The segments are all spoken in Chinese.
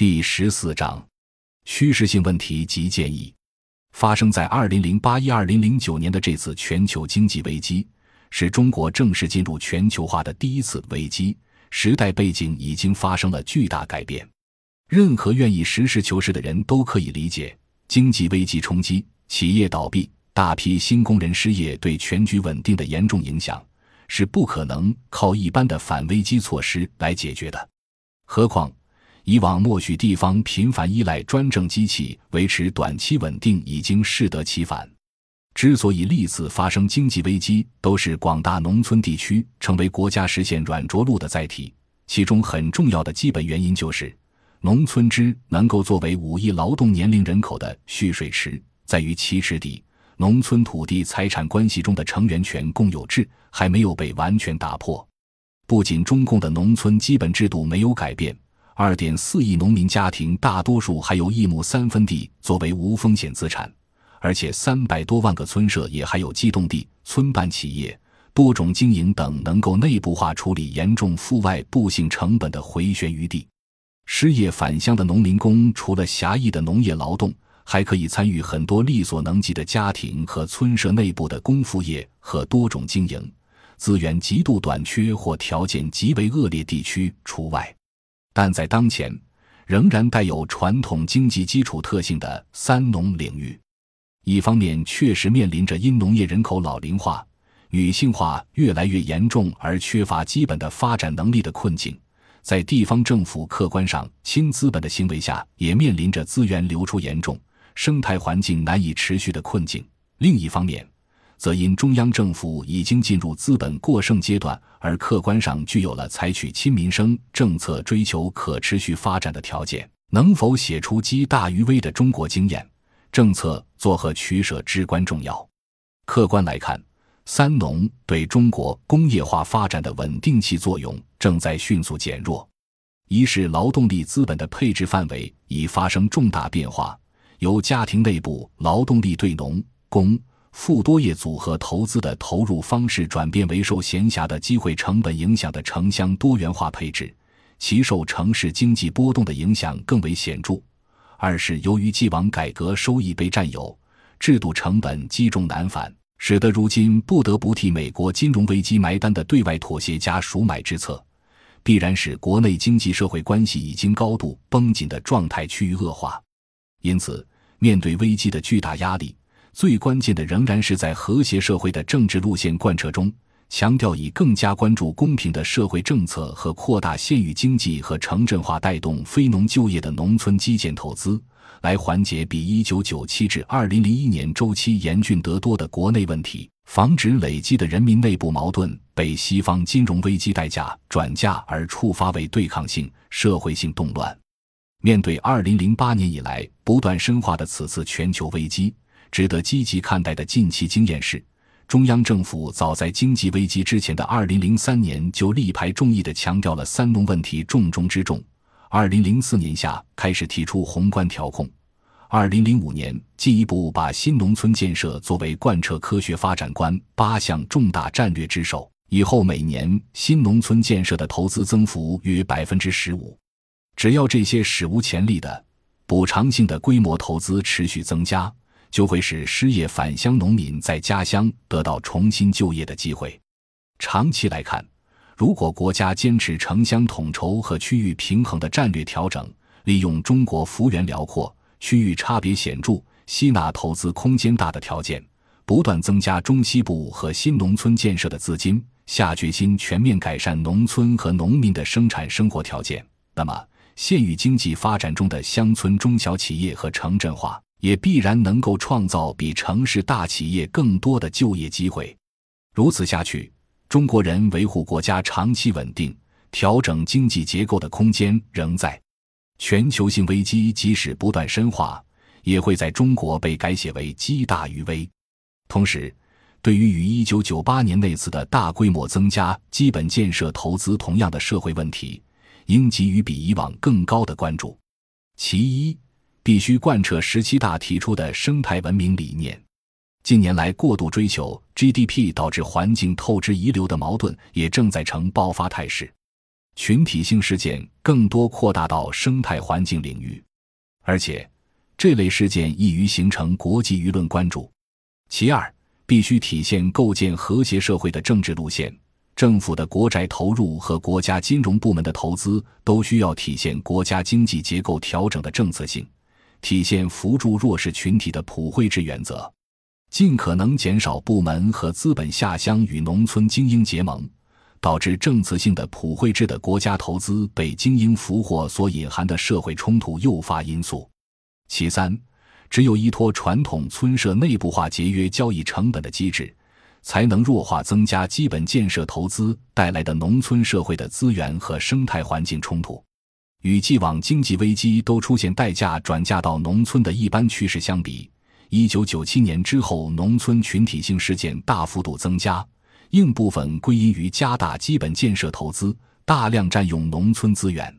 第十四章，趋势性问题及建议。发生在二零零八一二零零九年的这次全球经济危机，是中国正式进入全球化的第一次危机。时代背景已经发生了巨大改变，任何愿意实事求是的人都可以理解，经济危机冲击、企业倒闭、大批新工人失业对全局稳定的严重影响，是不可能靠一般的反危机措施来解决的。何况。以往默许地方频繁依赖专政机器维持短期稳定，已经适得其反。之所以历次发生经济危机都是广大农村地区成为国家实现软着陆的载体，其中很重要的基本原因就是，农村之能够作为五亿劳动年龄人口的蓄水池，在于其池底。农村土地财产关系中的成员权共有制还没有被完全打破。不仅中共的农村基本制度没有改变。二点四亿农民家庭，大多数还有一亩三分地作为无风险资产，而且三百多万个村社也还有机动地、村办企业、多种经营等能够内部化处理严重负外部性成本的回旋余地。失业返乡的农民工，除了狭义的农业劳动，还可以参与很多力所能及的家庭和村社内部的工副业和多种经营，资源极度短缺或条件极为恶劣地区除外。但在当前，仍然带有传统经济基础特性的三农领域，一方面确实面临着因农业人口老龄化、女性化越来越严重而缺乏基本的发展能力的困境，在地方政府客观上轻资本的行为下，也面临着资源流出严重、生态环境难以持续的困境。另一方面，则因中央政府已经进入资本过剩阶段，而客观上具有了采取亲民生政策、追求可持续发展的条件。能否写出积大于微的中国经验？政策作何取舍至关重要。客观来看，三农对中国工业化发展的稳定器作用正在迅速减弱。一是劳动力资本的配置范围已发生重大变化，由家庭内部劳动力对农工。富多业组合投资的投入方式转变为受闲暇的机会成本影响的城乡多元化配置，其受城市经济波动的影响更为显著。二是由于既往改革收益被占有，制度成本积重难返，使得如今不得不替美国金融危机埋单的对外妥协加赎买之策，必然使国内经济社会关系已经高度绷紧的状态趋于恶化。因此，面对危机的巨大压力。最关键的仍然是在和谐社会的政治路线贯彻中，强调以更加关注公平的社会政策和扩大县域经济和城镇化，带动非农就业的农村基建投资，来缓解比一九九七至二零零一年周期严峻得多的国内问题，防止累积的人民内部矛盾被西方金融危机代价转嫁而触发为对抗性社会性动乱。面对二零零八年以来不断深化的此次全球危机。值得积极看待的近期经验是，中央政府早在经济危机之前的二零零三年就力排众议地强调了三农问题重中之重。二零零四年下开始提出宏观调控，二零零五年进一步把新农村建设作为贯彻科学发展观八项重大战略之首。以后每年新农村建设的投资增幅约百分之十五。只要这些史无前例的补偿性的规模投资持续增加。就会使失业返乡农民在家乡得到重新就业的机会。长期来看，如果国家坚持城乡统筹和区域平衡的战略调整，利用中国幅员辽阔、区域差别显著、吸纳投资空间大的条件，不断增加中西部和新农村建设的资金，下决心全面改善农村和农民的生产生活条件，那么县域经济发展中的乡村中小企业和城镇化。也必然能够创造比城市大企业更多的就业机会。如此下去，中国人维护国家长期稳定、调整经济结构的空间仍在。全球性危机即使不断深化，也会在中国被改写为机大于微。同时，对于与一九九八年那次的大规模增加基本建设投资同样的社会问题，应给予比以往更高的关注。其一。必须贯彻十七大提出的生态文明理念。近年来，过度追求 GDP 导致环境透支遗留的矛盾也正在呈爆发态势。群体性事件更多扩大到生态环境领域，而且这类事件易于形成国际舆论关注。其二，必须体现构建和谐社会的政治路线。政府的国债投入和国家金融部门的投资都需要体现国家经济结构调整的政策性，体现扶助弱势群体的普惠制原则，尽可能减少部门和资本下乡与农村精英结盟，导致政策性的普惠制的国家投资被精英俘获所隐含的社会冲突诱发因素。其三，只有依托传统村社内部化节约交易成本的机制。才能弱化增加基本建设投资带来的农村社会的资源和生态环境冲突。与既往经济危机都出现代价转嫁到农村的一般趋势相比，一九九七年之后，农村群体性事件大幅度增加，应部分归因于加大基本建设投资，大量占用农村资源。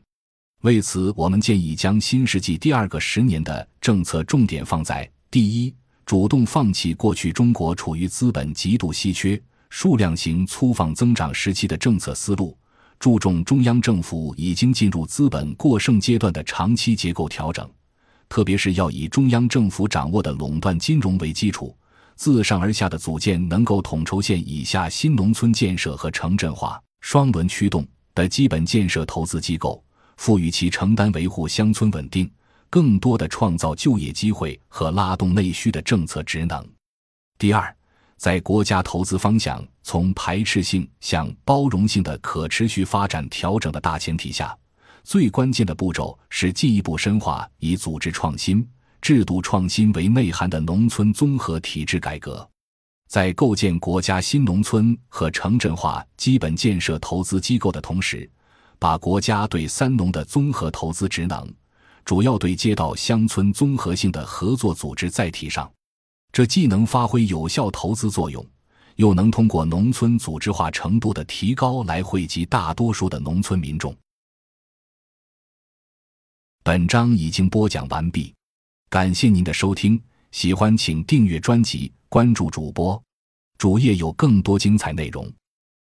为此，我们建议将新世纪第二个十年的政策重点放在第一。主动放弃过去中国处于资本极度稀缺、数量型粗放增长时期的政策思路，注重中央政府已经进入资本过剩阶段的长期结构调整，特别是要以中央政府掌握的垄断金融为基础，自上而下的组建能够统筹县以下新农村建设和城镇化双轮驱动的基本建设投资机构，赋予其承担维护乡村稳定。更多的创造就业机会和拉动内需的政策职能。第二，在国家投资方向从排斥性向包容性的可持续发展调整的大前提下，最关键的步骤是进一步深化以组织创新、制度创新为内涵的农村综合体制改革。在构建国家新农村和城镇化基本建设投资机构的同时，把国家对三农的综合投资职能。主要对街道乡村综合性的合作组织载体上，这既能发挥有效投资作用，又能通过农村组织化程度的提高来惠及大多数的农村民众。本章已经播讲完毕，感谢您的收听，喜欢请订阅专辑，关注主播，主页有更多精彩内容。